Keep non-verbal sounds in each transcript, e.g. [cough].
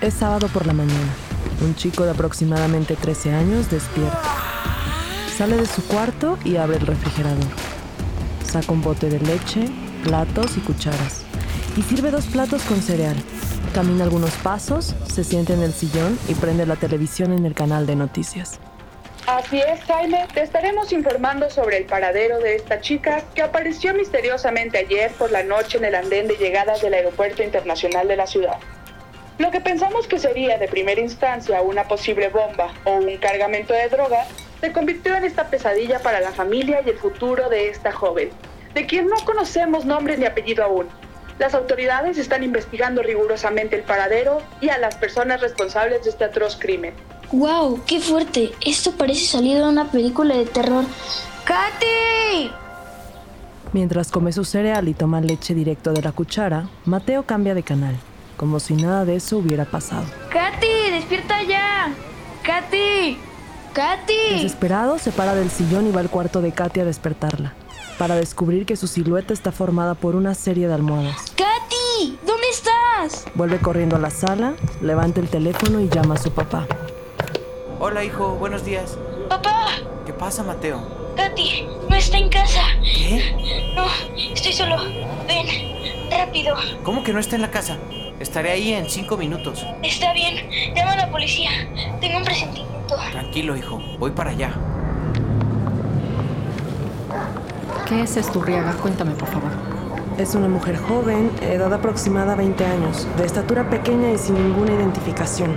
Es sábado por la mañana. Un chico de aproximadamente 13 años despierta. Sale de su cuarto y abre el refrigerador. Saca un bote de leche, platos y cucharas. Y sirve dos platos con cereal. Camina algunos pasos, se sienta en el sillón y prende la televisión en el canal de noticias. Así es, Jaime. Te estaremos informando sobre el paradero de esta chica que apareció misteriosamente ayer por la noche en el andén de llegada del Aeropuerto Internacional de la ciudad. Lo que pensamos que sería de primera instancia una posible bomba o un cargamento de droga se convirtió en esta pesadilla para la familia y el futuro de esta joven, de quien no conocemos nombre ni apellido aún. Las autoridades están investigando rigurosamente el paradero y a las personas responsables de este atroz crimen. ¡Wow! ¡Qué fuerte! Esto parece salir de una película de terror. ¡Katy! Mientras come su cereal y toma leche directo de la cuchara, Mateo cambia de canal, como si nada de eso hubiera pasado. ¡Katy! ¡Despierta ya! ¡Katy! ¡Katy! Desesperado, se para del sillón y va al cuarto de Katy a despertarla, para descubrir que su silueta está formada por una serie de almohadas. ¡Katy! ¿Dónde estás? Vuelve corriendo a la sala, levanta el teléfono y llama a su papá. Hola, hijo, buenos días. ¡Papá! ¿Qué pasa, Mateo? ¡Katy! No está en casa. ¿Qué? No, estoy solo. Ven, rápido. ¿Cómo que no está en la casa? Estaré ahí en cinco minutos. Está bien. Llama a la policía. Tengo un presentimiento. Tranquilo, hijo. Voy para allá. ¿Qué es esto, Urriaga? Cuéntame, por favor. Es una mujer joven, edad aproximada a 20 años, de estatura pequeña y sin ninguna identificación.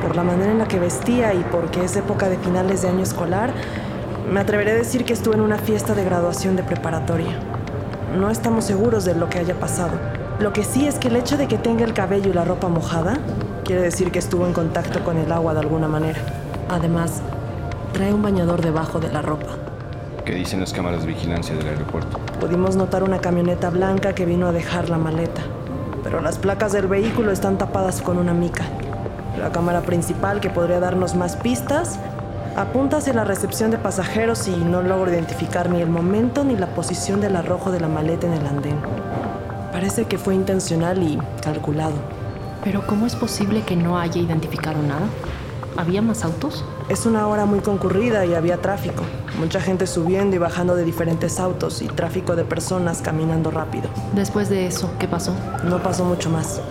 Por la manera en la que vestía y porque es época de finales de año escolar, me atreveré a decir que estuvo en una fiesta de graduación de preparatoria. No estamos seguros de lo que haya pasado. Lo que sí es que el hecho de que tenga el cabello y la ropa mojada quiere decir que estuvo en contacto con el agua de alguna manera. Además, trae un bañador debajo de la ropa. ¿Qué dicen las cámaras de vigilancia del aeropuerto? Pudimos notar una camioneta blanca que vino a dejar la maleta, pero las placas del vehículo están tapadas con una mica. La cámara principal, que podría darnos más pistas, apunta hacia la recepción de pasajeros y no logro identificar ni el momento ni la posición del arrojo de la maleta en el andén. Parece que fue intencional y calculado. Pero ¿cómo es posible que no haya identificado nada? ¿Había más autos? Es una hora muy concurrida y había tráfico. Mucha gente subiendo y bajando de diferentes autos y tráfico de personas caminando rápido. Después de eso, ¿qué pasó? No pasó mucho más.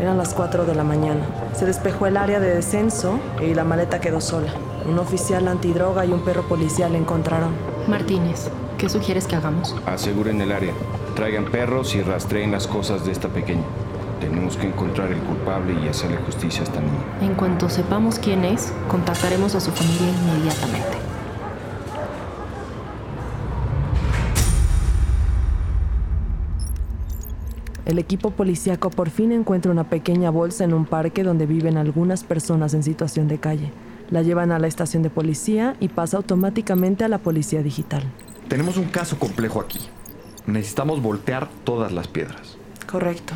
Eran las 4 de la mañana. Se despejó el área de descenso y la maleta quedó sola. Un oficial antidroga y un perro policial la encontraron. Martínez, ¿qué sugieres que hagamos? Aseguren el área. Traigan perros y rastreen las cosas de esta pequeña. Tenemos que encontrar el culpable y hacerle justicia a esta niña. En cuanto sepamos quién es, contactaremos a su familia inmediatamente. El equipo policíaco por fin encuentra una pequeña bolsa en un parque donde viven algunas personas en situación de calle. La llevan a la estación de policía y pasa automáticamente a la policía digital. Tenemos un caso complejo aquí. Necesitamos voltear todas las piedras. Correcto.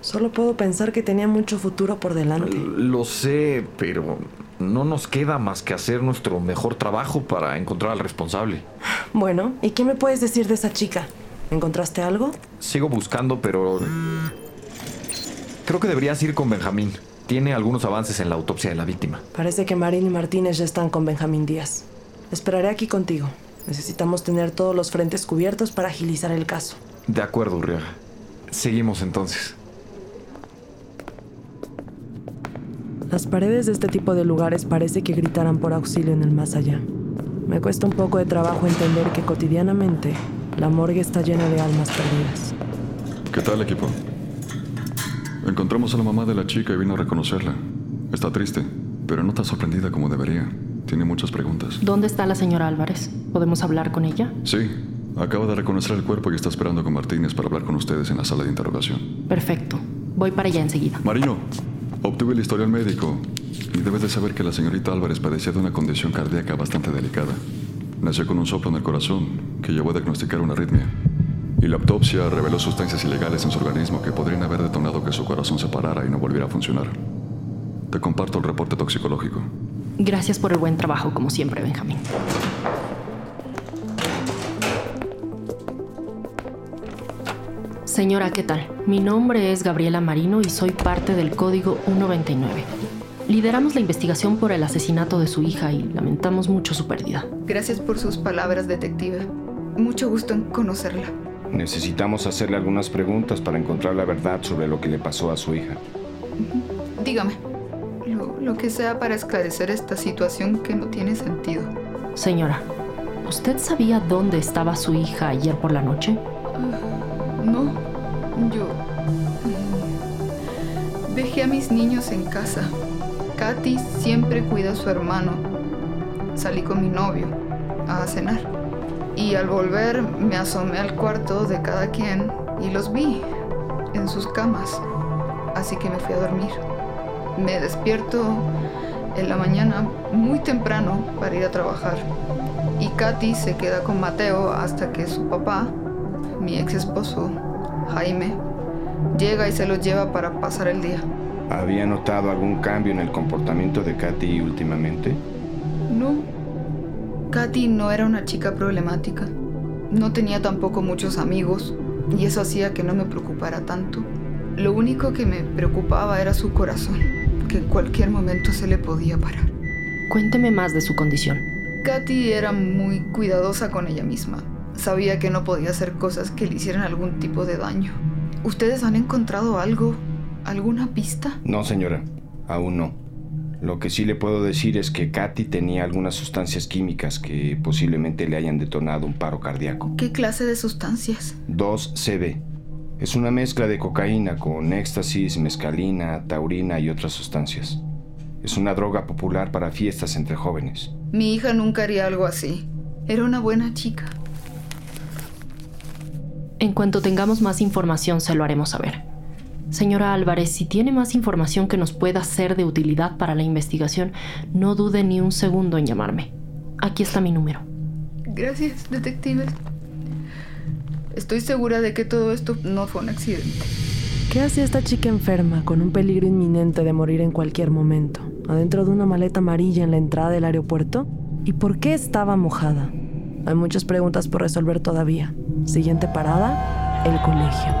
Solo puedo pensar que tenía mucho futuro por delante. Lo sé, pero no nos queda más que hacer nuestro mejor trabajo para encontrar al responsable. Bueno, ¿y qué me puedes decir de esa chica? ¿Encontraste algo? Sigo buscando, pero... Creo que deberías ir con Benjamín. Tiene algunos avances en la autopsia de la víctima. Parece que Marín y Martínez ya están con Benjamín Díaz. Esperaré aquí contigo. Necesitamos tener todos los frentes cubiertos para agilizar el caso. De acuerdo, Urriaga. Seguimos entonces. Las paredes de este tipo de lugares parece que gritaran por auxilio en el más allá. Me cuesta un poco de trabajo entender que cotidianamente la morgue está llena de almas perdidas. ¿Qué tal, equipo? Encontramos a la mamá de la chica y vino a reconocerla. Está triste, pero no tan sorprendida como debería. Tiene muchas preguntas. ¿Dónde está la señora Álvarez? ¿Podemos hablar con ella? Sí, acaba de reconocer el cuerpo y está esperando con Martínez para hablar con ustedes en la sala de interrogación. Perfecto. Voy para allá enseguida. Marino, obtuve el historial médico Y debes de saber que la señorita Álvarez padecía de una condición cardíaca bastante delicada. Nació con un soplo en el corazón que llevó a diagnosticar una arritmia. Y la autopsia reveló sustancias ilegales en su organismo que podrían haber detonado que su corazón se parara y no volviera a funcionar. Te comparto el reporte toxicológico. Gracias por el buen trabajo, como siempre, Benjamín. Señora, ¿qué tal? Mi nombre es Gabriela Marino y soy parte del Código 199. Lideramos la investigación por el asesinato de su hija y lamentamos mucho su pérdida. Gracias por sus palabras, detective. Mucho gusto en conocerla. Necesitamos hacerle algunas preguntas para encontrar la verdad sobre lo que le pasó a su hija. Dígame, lo, que sea para esclarecer esta situación que no tiene sentido. Señora, ¿usted sabía dónde estaba su hija ayer por la noche? No, yo mm, dejé a mis niños en casa. Katy siempre cuida a su hermano. Salí con mi novio a cenar. Y al volver me asomé al cuarto de cada quien y los vi en sus camas. Así que me fui a dormir. Me despierto en la mañana muy temprano para ir a trabajar. Y Katy se queda con Mateo hasta que su papá, mi ex esposo, Jaime, llega y se los lleva para pasar el día. ¿Había notado algún cambio en el comportamiento de Katy últimamente? No. Katy no era una chica problemática. No tenía tampoco muchos amigos y eso hacía que no me preocupara tanto. Lo único que me preocupaba era su corazón, que en cualquier momento se le podía parar. Cuénteme más de su condición. Katy era muy cuidadosa con ella misma. Sabía que no podía hacer cosas que le hicieran algún tipo de daño. ¿Ustedes han encontrado algo? ¿Alguna pista? No, señora, aún no. Lo que sí le puedo decir es que Katy tenía algunas sustancias químicas que posiblemente le hayan detonado un paro cardíaco. ¿Qué clase de sustancias? 2CB. Es una mezcla de cocaína con éxtasis, mescalina, taurina y otras sustancias. Es una droga popular para fiestas entre jóvenes. Mi hija nunca haría algo así. Era una buena chica. En cuanto tengamos más información, se lo haremos saber. Señora Álvarez, si tiene más información que nos pueda ser de utilidad para la investigación, no dude ni un segundo en llamarme. Aquí está mi número. Gracias, detective. Estoy segura de que todo esto no fue un accidente. ¿Qué hacía esta chica enferma con un peligro inminente de morir en cualquier momento, adentro de una maleta amarilla en la entrada del aeropuerto? ¿Y por qué estaba mojada? Hay muchas preguntas por resolver todavía. Siguiente parada, el colegio.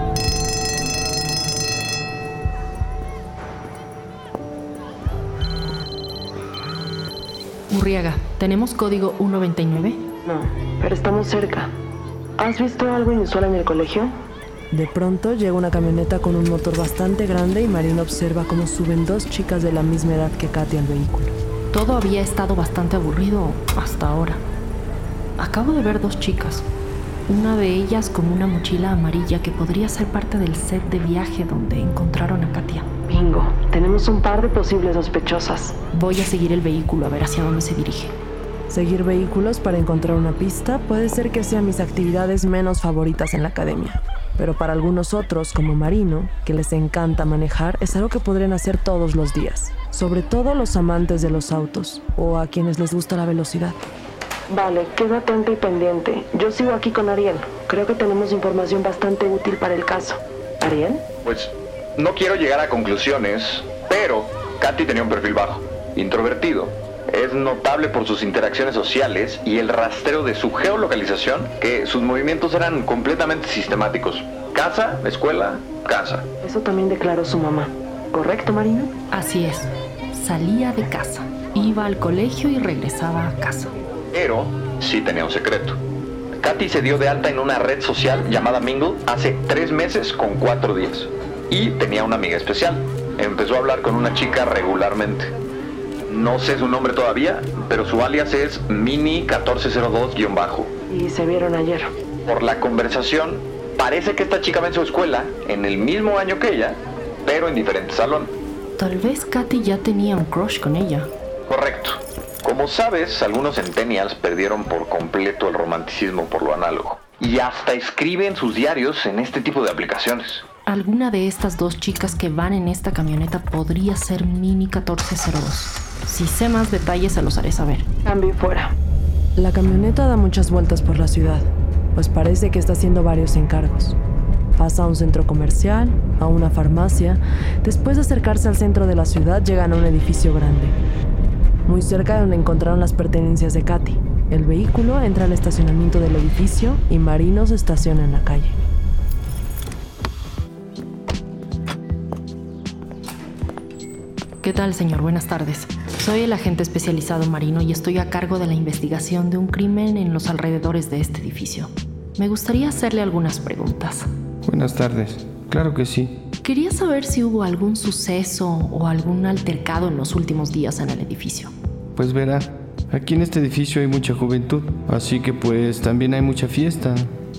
Murriaga, ¿tenemos código 199? No, pero estamos cerca. ¿Has visto algo inusual en el colegio? De pronto llega una camioneta con un motor bastante grande y Marina observa cómo suben dos chicas de la misma edad que Katy al vehículo. Todo había estado bastante aburrido hasta ahora. Acabo de ver dos chicas. Una de ellas con una mochila amarilla que podría ser parte del set de viaje donde encontraron a Katia. Bingo, tenemos un par de posibles sospechosas. Voy a seguir el vehículo a ver hacia dónde se dirige. Seguir vehículos para encontrar una pista puede ser que sean mis actividades menos favoritas en la academia. Pero para algunos otros, como Marino, que les encanta manejar, es algo que podrían hacer todos los días. Sobre todo los amantes de los autos o a quienes les gusta la velocidad. Vale, queda atento y pendiente. Yo sigo aquí con Ariel. Creo que tenemos información bastante útil para el caso. ¿Ariel? Pues no quiero llegar a conclusiones, pero Katy tenía un perfil bajo, introvertido. Es notable por sus interacciones sociales y el rastreo de su geolocalización, que sus movimientos eran completamente sistemáticos. Casa, escuela, casa. Eso también declaró su mamá. ¿Correcto, Marina? Así es. Salía de casa, iba al colegio y regresaba a casa. Pero sí tenía un secreto. Katy se dio de alta en una red social llamada Mingle hace tres meses con cuatro días. Y tenía una amiga especial. Empezó a hablar con una chica regularmente. No sé su nombre todavía, pero su alias es Mini1402-bajo. Y se vieron ayer. Por la conversación, parece que esta chica va en su escuela en el mismo año que ella, pero en diferente salón. Tal vez Katy ya tenía un crush con ella. Correcto. Como sabes, algunos centennials perdieron por completo el romanticismo por lo análogo. Y hasta escriben sus diarios en este tipo de aplicaciones. alguna de estas dos chicas que van en esta camioneta podría ser Mini 1402. Si sé más detalles se los haré saber. Cambio fuera. La camioneta da muchas vueltas por la ciudad, pues parece que está haciendo varios encargos. Pasa a un centro comercial, a una farmacia. Después de acercarse al centro de la ciudad, llegan a un edificio grande. Muy cerca de donde encontraron las pertenencias de Katy. El vehículo entra al estacionamiento del edificio y Marino se estaciona en la calle. ¿Qué tal, señor? Buenas tardes. Soy el agente especializado marino y estoy a cargo de la investigación de un crimen en los alrededores de este edificio. Me gustaría hacerle algunas preguntas. Buenas tardes. Claro que sí. Quería saber si hubo algún suceso o algún altercado en los últimos días en el edificio. Pues verá, aquí en este edificio hay mucha juventud, así que pues también hay mucha fiesta.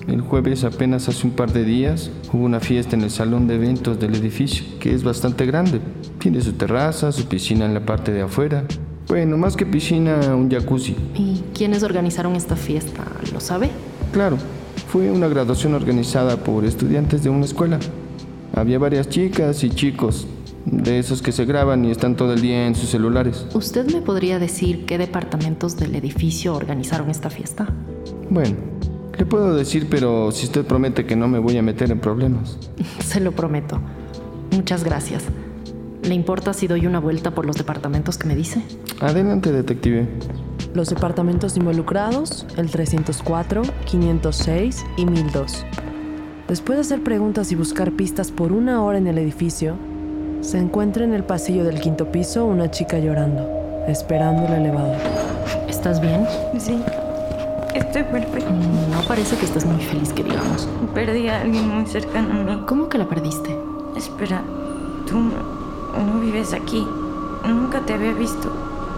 El jueves apenas hace un par de días hubo una fiesta en el salón de eventos del edificio, que es bastante grande. Tiene su terraza, su piscina en la parte de afuera. Bueno, más que piscina, un jacuzzi. ¿Y quiénes organizaron esta fiesta? ¿Lo sabe? Claro, fue una graduación organizada por estudiantes de una escuela. Había varias chicas y chicos, de esos que se graban y están todo el día en sus celulares. ¿Usted me podría decir qué departamentos del edificio organizaron esta fiesta? Bueno, le puedo decir, pero si usted promete que no me voy a meter en problemas. [laughs] Se lo prometo. Muchas gracias. ¿Le importa si doy una vuelta por los departamentos que me dice? Adelante, detective. Los departamentos involucrados, el 304, 506 y 1002. Después de hacer preguntas y buscar pistas por una hora en el edificio, se encuentra en el pasillo del quinto piso una chica llorando, esperando el elevador. ¿Estás bien? Sí. Estoy perfecta. No parece que estés muy feliz, que digamos. Perdí a alguien muy cercano a mí. ¿Cómo que la perdiste? Espera, tú no, no vives aquí. Nunca te había visto.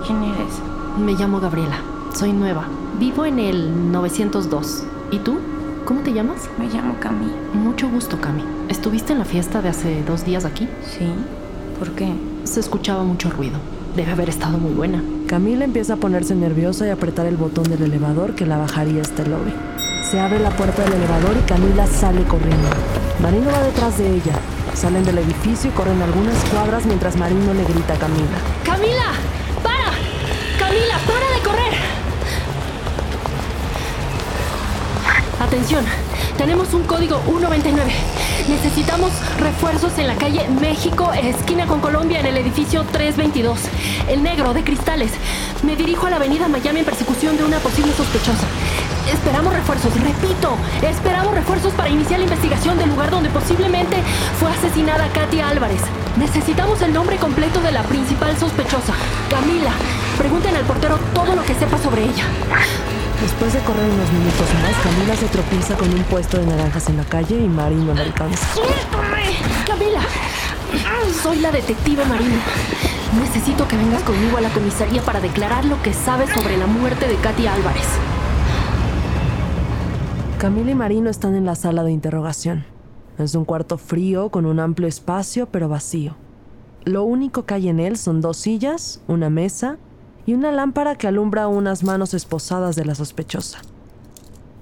¿Quién eres? Me llamo Gabriela. Soy nueva. Vivo en el 902. ¿Y tú? ¿Cómo te llamas? Me llamo Cami. Mucho gusto, Cami. ¿Estuviste en la fiesta de hace dos días aquí? Sí. ¿Por qué? Se escuchaba mucho ruido. Debe haber estado muy buena. Camila empieza a ponerse nerviosa y apretar el botón del elevador que la bajaría hasta el lobby. Se abre la puerta del elevador y Camila sale corriendo. Marino va detrás de ella. Salen del edificio y corren algunas cuadras mientras Marino le grita a Camila. ¡Camila! ¡Para! ¡Camila, para de correr! Atención, tenemos un código 199. Necesitamos refuerzos en la calle México, esquina con Colombia, en el edificio 322. El negro de cristales. Me dirijo a la avenida Miami en persecución de una posible sospechosa. Esperamos refuerzos, repito, esperamos refuerzos para iniciar la investigación del lugar donde posiblemente fue asesinada Katia Álvarez. Necesitamos el nombre completo de la principal sospechosa, Camila. Pregunten al portero todo lo que sepa sobre ella. Después de correr unos minutos más, Camila se tropieza con un puesto de naranjas en la calle y Marino la alcanza. ¡Suéltame! Camila, soy la detective Marino. Necesito que vengas conmigo a la comisaría para declarar lo que sabes sobre la muerte de Katia Álvarez. Camila y Marino están en la sala de interrogación. Es un cuarto frío con un amplio espacio pero vacío. Lo único que hay en él son dos sillas, una mesa y una lámpara que alumbra unas manos esposadas de la sospechosa.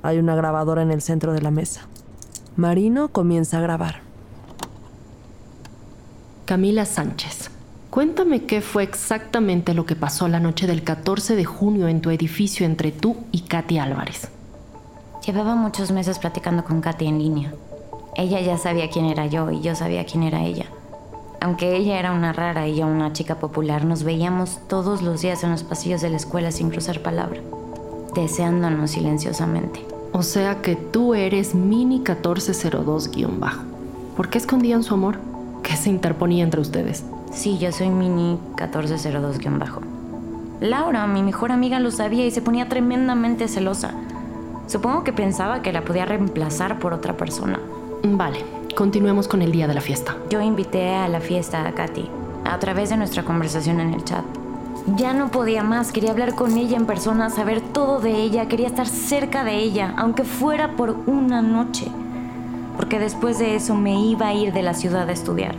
Hay una grabadora en el centro de la mesa. Marino comienza a grabar. Camila Sánchez, cuéntame qué fue exactamente lo que pasó la noche del 14 de junio en tu edificio entre tú y Katy Álvarez. Llevaba muchos meses platicando con Katy en línea. Ella ya sabía quién era yo y yo sabía quién era ella. Aunque ella era una rara y yo una chica popular, nos veíamos todos los días en los pasillos de la escuela sin cruzar palabra, deseándonos silenciosamente. O sea que tú eres Mini 1402-bajo. ¿Por qué escondían su amor? ¿Qué se interponía entre ustedes? Sí, yo soy Mini 1402-bajo. Laura, mi mejor amiga, lo sabía y se ponía tremendamente celosa. Supongo que pensaba que la podía reemplazar por otra persona. Vale, continuemos con el día de la fiesta. Yo invité a la fiesta a Katy, a través de nuestra conversación en el chat. Ya no podía más, quería hablar con ella en persona, saber todo de ella, quería estar cerca de ella, aunque fuera por una noche. Porque después de eso me iba a ir de la ciudad a estudiar.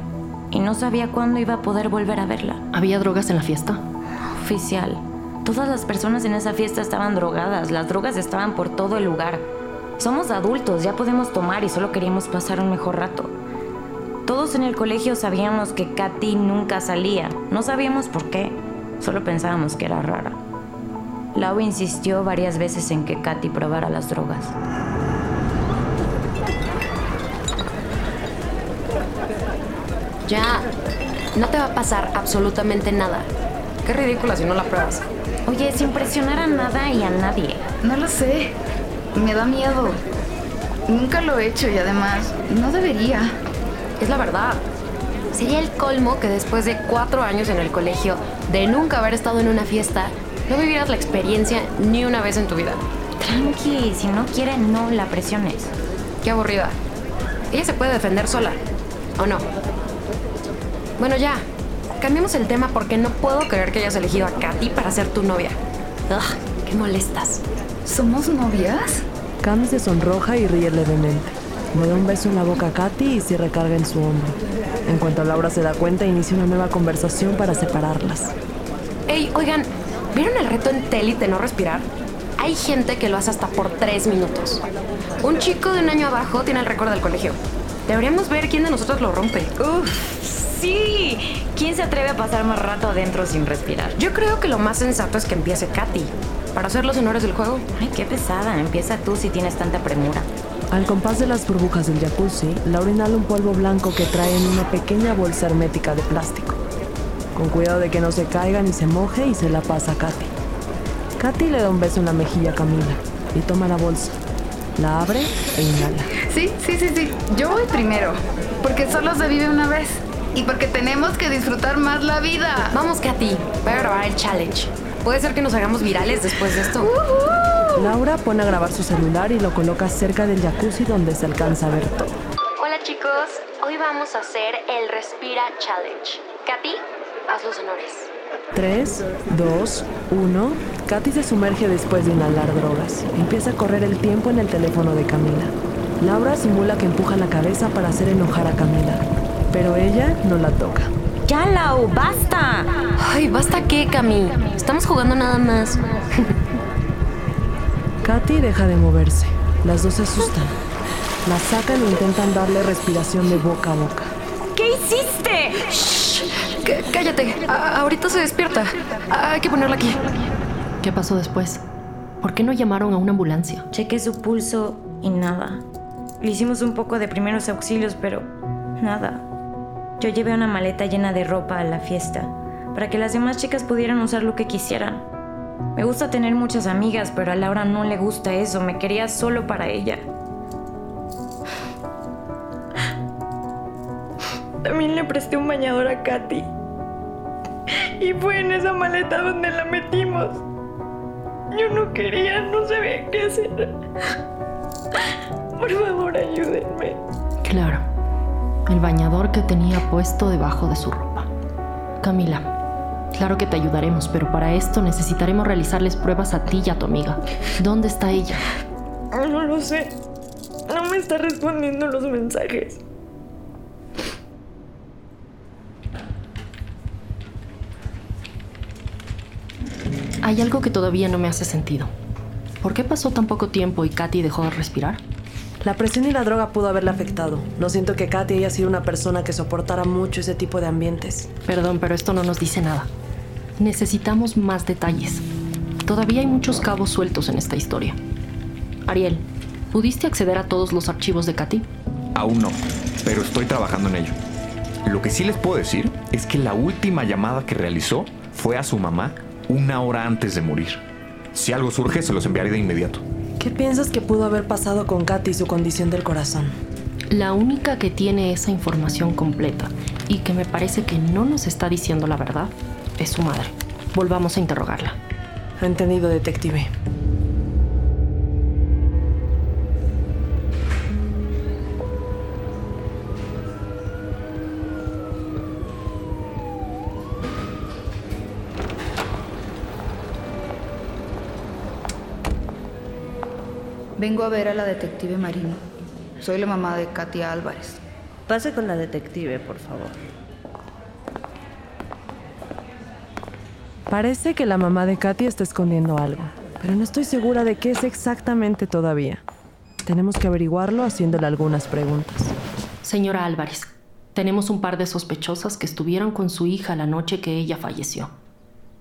Y no sabía cuándo iba a poder volver a verla. ¿Había drogas en la fiesta? Oficial. Todas las personas en esa fiesta estaban drogadas, las drogas estaban por todo el lugar. Somos adultos, ya podemos tomar y solo queríamos pasar un mejor rato. Todos en el colegio sabíamos que Katy nunca salía. No sabíamos por qué. Solo pensábamos que era rara. Lau insistió varias veces en que Katy probara las drogas. Ya, no te va a pasar absolutamente nada. Qué ridícula si no la pruebas. Oye, sin presionar a nada y a nadie. No lo sé. Me da miedo. Nunca lo he hecho y además no debería. Es la verdad. Sería el colmo que después de cuatro años en el colegio, de nunca haber estado en una fiesta, no vivieras la experiencia ni una vez en tu vida. Tranqui, si no quiere, no la presiones. Qué aburrida. Ella se puede defender sola, ¿o no? Bueno, ya. Cambiemos el tema porque no puedo creer que hayas elegido a Katy para ser tu novia. Ugh, qué molestas. ¿Somos novias? Cam se sonroja y ríe levemente. Le da un beso en la boca a Katy y se recarga en su hombro. En cuanto Laura se da cuenta, inicia una nueva conversación para separarlas. Ey, oigan, ¿vieron el reto en Telit de no respirar? Hay gente que lo hace hasta por tres minutos. Un chico de un año abajo tiene el récord del colegio. Deberíamos ver quién de nosotros lo rompe. Uf, sí. ¿Quién se atreve a pasar más rato adentro sin respirar? Yo creo que lo más sensato es que empiece Katy. Para hacer los honores del juego. Ay, qué pesada. Empieza tú si tienes tanta premura. Al compás de las burbujas del jacuzzi, Laura inhala un polvo blanco que trae en una pequeña bolsa hermética de plástico. Con cuidado de que no se caiga ni se moje y se la pasa a Katy. Katy le da un beso en la mejilla a Camila y toma la bolsa. La abre e inhala. Sí, sí, sí, sí. Yo voy primero. Porque solo se vive una vez. Y porque tenemos que disfrutar más la vida. Vamos, Katy. Voy a grabar el challenge. Puede ser que nos hagamos virales después de esto. Laura pone a grabar su celular y lo coloca cerca del jacuzzi donde se alcanza a ver todo. Hola chicos, hoy vamos a hacer el Respira Challenge. Katy, haz los honores. 3, 2, 1. Katy se sumerge después de inhalar drogas. Empieza a correr el tiempo en el teléfono de Camila. Laura simula que empuja la cabeza para hacer enojar a Camila, pero ella no la toca. ¡Ya, Lau! ¡Basta! Ay, ¿basta qué, Cami? Estamos jugando nada más. [laughs] Katy deja de moverse. Las dos se asustan. La sacan e intentan darle respiración de boca a boca. ¿Qué hiciste? Shh, c- cállate. A- ahorita se despierta. Hay que ponerla aquí. ¿Qué pasó después? ¿Por qué no llamaron a una ambulancia? Chequé su pulso y nada. Le hicimos un poco de primeros auxilios, pero nada. Yo llevé una maleta llena de ropa a la fiesta, para que las demás chicas pudieran usar lo que quisieran. Me gusta tener muchas amigas, pero a Laura no le gusta eso, me quería solo para ella. También le presté un bañador a Katy. Y fue en esa maleta donde la metimos. Yo no quería, no sabía qué hacer. Por favor, ayúdenme. Claro, el bañador que tenía puesto debajo de su ropa. Camila, claro que te ayudaremos, pero para esto necesitaremos realizarles pruebas a ti y a tu amiga. ¿Dónde está ella? No lo sé. No me está respondiendo los mensajes. Hay algo que todavía no me hace sentido. ¿Por qué pasó tan poco tiempo y Katy dejó de respirar? La presión y la droga pudo haberle afectado. No siento que Katy haya sido una persona que soportara mucho ese tipo de ambientes. Perdón, pero esto no nos dice nada. Necesitamos más detalles. Todavía hay muchos cabos sueltos en esta historia. Ariel, ¿pudiste acceder a todos los archivos de Katy? Aún no, pero estoy trabajando en ello. Lo que sí les puedo decir es que la última llamada que realizó fue a su mamá una hora antes de morir. Si algo surge, se los enviaré de inmediato. ¿Qué piensas que pudo haber pasado con Katy y su condición del corazón? La única que tiene esa información completa y que me parece que no nos está diciendo la verdad es su madre. Volvamos a interrogarla. Entendido, detective. Vengo a ver a la detective Marino. Soy la mamá de Katia Álvarez. Pase con la detective, por favor. Parece que la mamá de Katy está escondiendo algo, pero no estoy segura de qué es exactamente todavía. Tenemos que averiguarlo haciéndole algunas preguntas. Señora Álvarez, Tenemos un par de sospechosas que estuvieron con su hija la noche que ella falleció.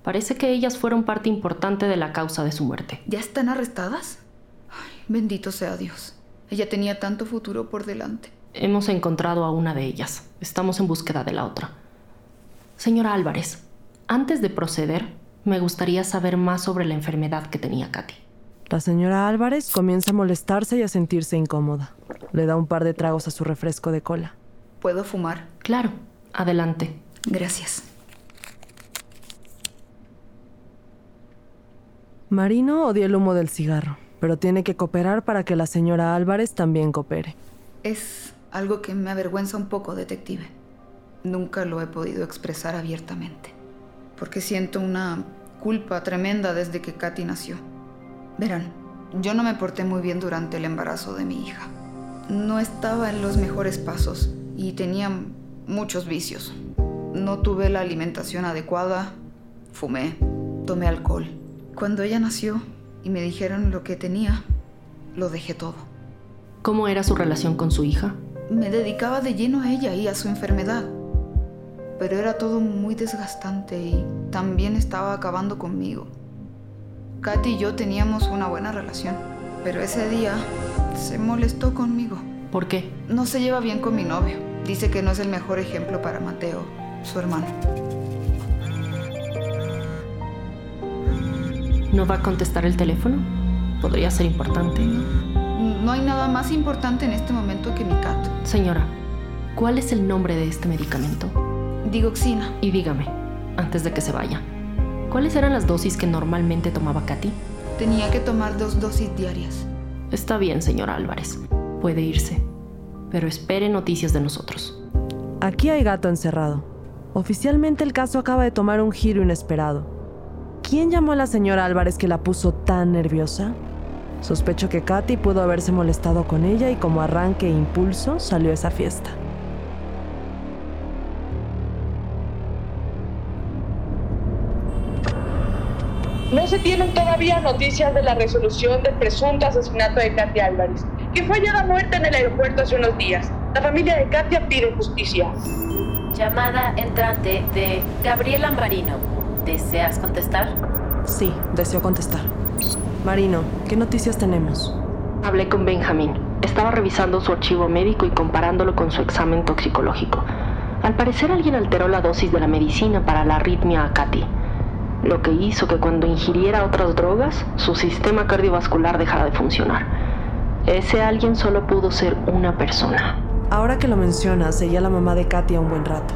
Parece que ellas fueron parte importante de la causa de su muerte. ¿Ya están arrestadas? Bendito sea Dios. Ella tenía tanto futuro por delante. Hemos encontrado a una de ellas. Estamos en búsqueda de la otra. Señora Álvarez, antes de proceder, me gustaría saber más sobre la enfermedad que tenía Katy. La señora Álvarez comienza a molestarse y a sentirse incómoda. Le da un par de tragos a su refresco de cola. ¿Puedo fumar? Claro, adelante. Gracias. Marino odia el humo del cigarro, pero tiene que cooperar para que la señora Álvarez también coopere. Es algo que me avergüenza un poco, detective. Nunca lo he podido expresar abiertamente, porque siento una culpa tremenda desde que Katy nació. Verán, yo no me porté muy bien durante el embarazo de mi hija. No estaba en los mejores pasos y tenía muchos vicios. No tuve la alimentación adecuada, fumé, tomé alcohol. Cuando ella nació y me dijeron lo que tenía, lo dejé todo. ¿Cómo era su relación con su hija? Me dedicaba de lleno a ella y a su enfermedad. Pero era todo muy desgastante y también estaba acabando conmigo. Katy y yo teníamos una buena relación, pero ese día se molestó conmigo. ¿Por qué? No se lleva bien con mi novio. Dice que no es el mejor ejemplo para Mateo, su hermano. ¿No va a contestar el teléfono? Podría ser importante. No hay nada más importante en este momento que mi cat. Señora, ¿cuál es el nombre de este medicamento? Digoxina. Y dígame, antes de que se vaya, ¿Cuáles eran las dosis que normalmente tomaba Katy? Tenía que tomar dos dosis diarias. Está bien, señor Álvarez. Puede irse. Pero espere noticias de nosotros. Aquí hay gato encerrado. Oficialmente el caso acaba de tomar un giro inesperado. ¿Quién llamó a la señora Álvarez que la puso tan nerviosa? Sospecho que Katy pudo haberse molestado con ella y como arranque e impulso salió a esa fiesta. No se tienen todavía noticias de la resolución del presunto asesinato de Katia Álvarez, que fue hallada muerta en el aeropuerto hace unos días. La familia de Katia pide justicia. Llamada entrante de Gabriela Marino. ¿Deseas contestar? Sí, deseo contestar. Marino, ¿qué noticias tenemos? Hablé con Benjamín. Estaba revisando su archivo médico y comparándolo con su examen toxicológico. Al parecer alguien alteró la dosis de la medicina para la arritmia a Katy lo que hizo que cuando ingiriera otras drogas, su sistema cardiovascular dejara de funcionar. Ese alguien solo pudo ser una persona. Ahora que lo mencionas, seguía la mamá de Katia un buen rato.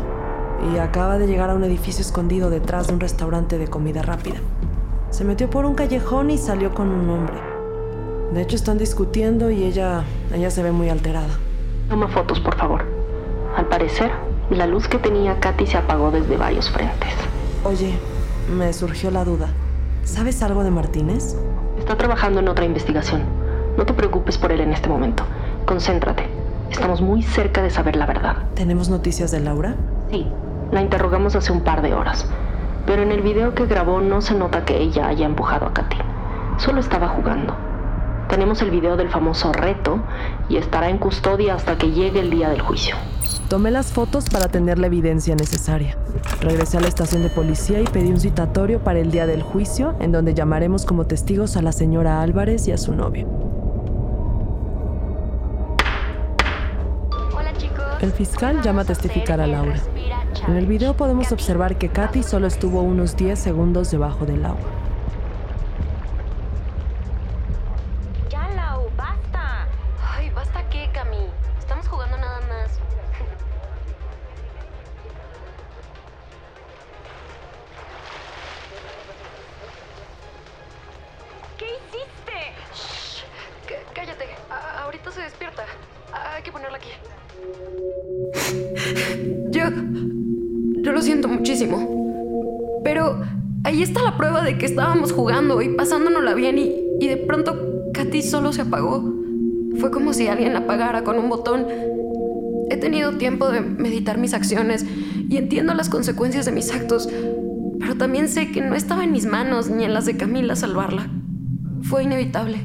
Y acaba de llegar a un edificio escondido detrás de un restaurante de comida rápida. Se metió por un callejón y salió con un hombre. De hecho, están discutiendo y ella, ella se ve muy alterada. Toma fotos, por favor. Al parecer, la luz que tenía Katy se apagó desde varios frentes. Oye, me surgió la duda. ¿Sabes algo de Martínez? Está trabajando en otra investigación. No te preocupes por él en este momento. Concéntrate. Estamos muy cerca de saber la verdad. ¿Tenemos noticias de Laura? Sí, la interrogamos hace un par de horas. Pero en el video que grabó no se nota que ella haya empujado a Katy. Solo estaba jugando. Tenemos el video del famoso reto y estará en custodia hasta que llegue el día del juicio. Tomé las fotos para tener la evidencia necesaria. Regresé a la estación de policía y pedí un citatorio para el día del juicio, en donde llamaremos como testigos a la señora Álvarez y a su novio. Hola chicos. El fiscal llama a testificar a Laura. En el video podemos observar que Katy solo estuvo unos 10 segundos debajo del agua. He tenido tiempo de meditar mis acciones y entiendo las consecuencias de mis actos, pero también sé que no estaba en mis manos ni en las de Camila salvarla. Fue inevitable.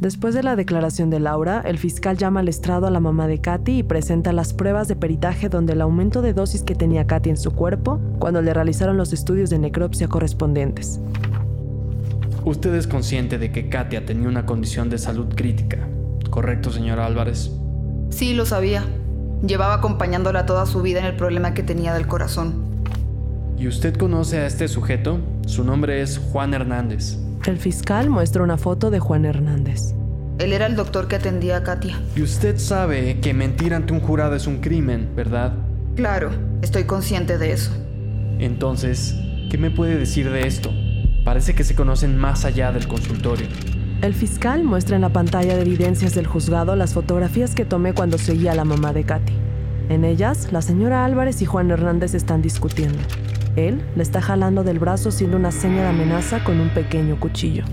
Después de la declaración de Laura, el fiscal llama al estrado a la mamá de Katy y presenta las pruebas de peritaje donde el aumento de dosis que tenía Katy en su cuerpo cuando le realizaron los estudios de necropsia correspondientes. Usted es consciente de que Katia tenía una condición de salud crítica, ¿correcto, señora Álvarez? Sí, lo sabía. Llevaba acompañándola toda su vida en el problema que tenía del corazón. ¿Y usted conoce a este sujeto? Su nombre es Juan Hernández. El fiscal muestra una foto de Juan Hernández. Él era el doctor que atendía a Katia. Y usted sabe que mentir ante un jurado es un crimen, ¿verdad? Claro, estoy consciente de eso. Entonces, ¿qué me puede decir de esto? Parece que se conocen más allá del consultorio. El fiscal muestra en la pantalla de evidencias del juzgado las fotografías que tomé cuando seguía a la mamá de Katy. En ellas, la señora Álvarez y Juan Hernández están discutiendo. Él le está jalando del brazo haciendo una seña de amenaza con un pequeño cuchillo.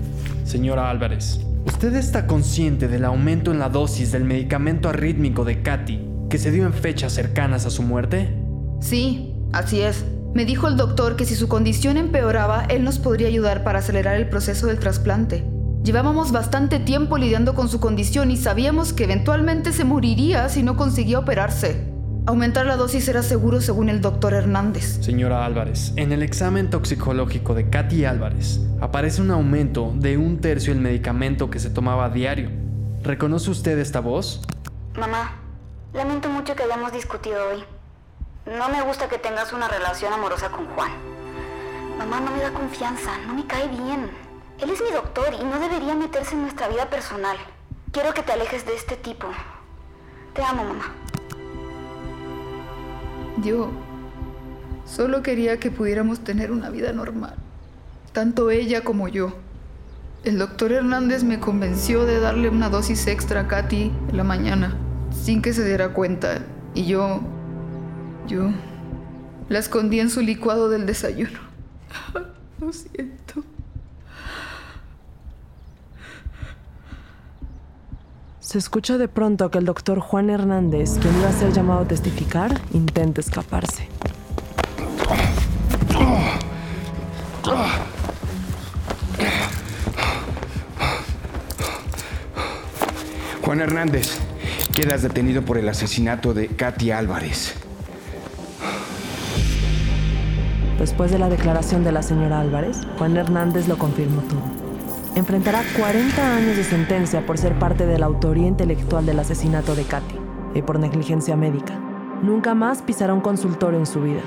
Señora Álvarez, ¿usted está consciente del aumento en la dosis del medicamento arrítmico de Katy que se dio en fechas cercanas a su muerte? Sí, así es. Me dijo el doctor que si su condición empeoraba, él nos podría ayudar para acelerar el proceso del trasplante. Llevábamos bastante tiempo lidiando con su condición y sabíamos que eventualmente se moriría si no conseguía operarse. Aumentar la dosis era seguro según el doctor Hernández. Señora Álvarez, en el examen toxicológico de Katy Álvarez aparece un aumento de un tercio del medicamento que se tomaba a diario. ¿Reconoce usted esta voz? Mamá, lamento mucho que hayamos discutido hoy. No me gusta que tengas una relación amorosa con Juan. Mamá no me da confianza, no me cae bien. Él es mi doctor y no debería meterse en nuestra vida personal. Quiero que te alejes de este tipo. Te amo, mamá. Yo solo quería que pudiéramos tener una vida normal, tanto ella como yo. El doctor Hernández me convenció de darle una dosis extra a Katy en la mañana, sin que se diera cuenta, y yo, yo, la escondí en su licuado del desayuno. [laughs] Lo siento. Se escucha de pronto que el doctor Juan Hernández, quien iba a ser llamado a testificar, intenta escaparse. Juan Hernández, quedas detenido por el asesinato de Katy Álvarez. Después de la declaración de la señora Álvarez, Juan Hernández lo confirmó todo. Enfrentará 40 años de sentencia por ser parte de la autoría intelectual del asesinato de Katy y por negligencia médica. Nunca más pisará un consultorio en su vida.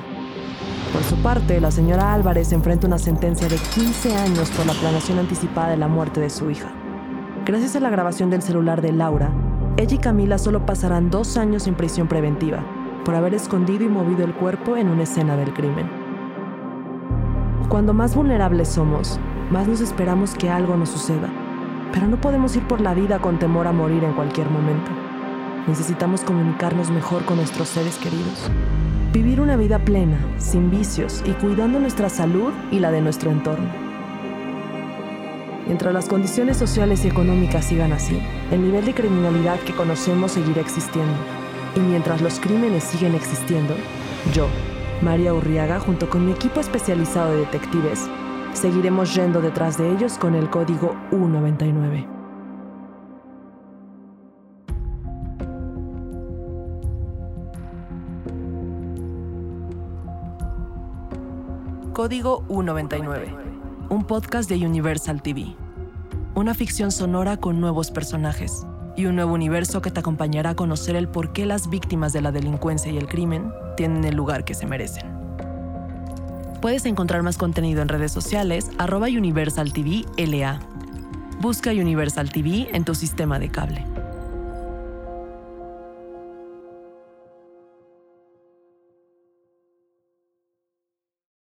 Por su parte, la señora Álvarez enfrenta una sentencia de 15 años por la planeación anticipada de la muerte de su hija. Gracias a la grabación del celular de Laura, ella y Camila solo pasarán dos años en prisión preventiva por haber escondido y movido el cuerpo en una escena del crimen. Cuando más vulnerables somos, más nos esperamos que algo nos suceda, pero no podemos ir por la vida con temor a morir en cualquier momento. Necesitamos comunicarnos mejor con nuestros seres queridos. Vivir una vida plena, sin vicios y cuidando nuestra salud y la de nuestro entorno. Mientras las condiciones sociales y económicas sigan así, el nivel de criminalidad que conocemos seguirá existiendo. Y mientras los crímenes siguen existiendo, yo, María Urriaga, junto con mi equipo especializado de detectives, seguiremos yendo detrás de ellos con el código U99. Código U99, un podcast de Universal TV. Una ficción sonora con nuevos personajes y un nuevo universo que te acompañará a conocer el por qué las víctimas de la delincuencia y el crimen tienen el lugar que se merecen. Puedes encontrar más contenido en redes sociales, arroba Universal TV LA. Busca Universal TV en tu sistema de cable.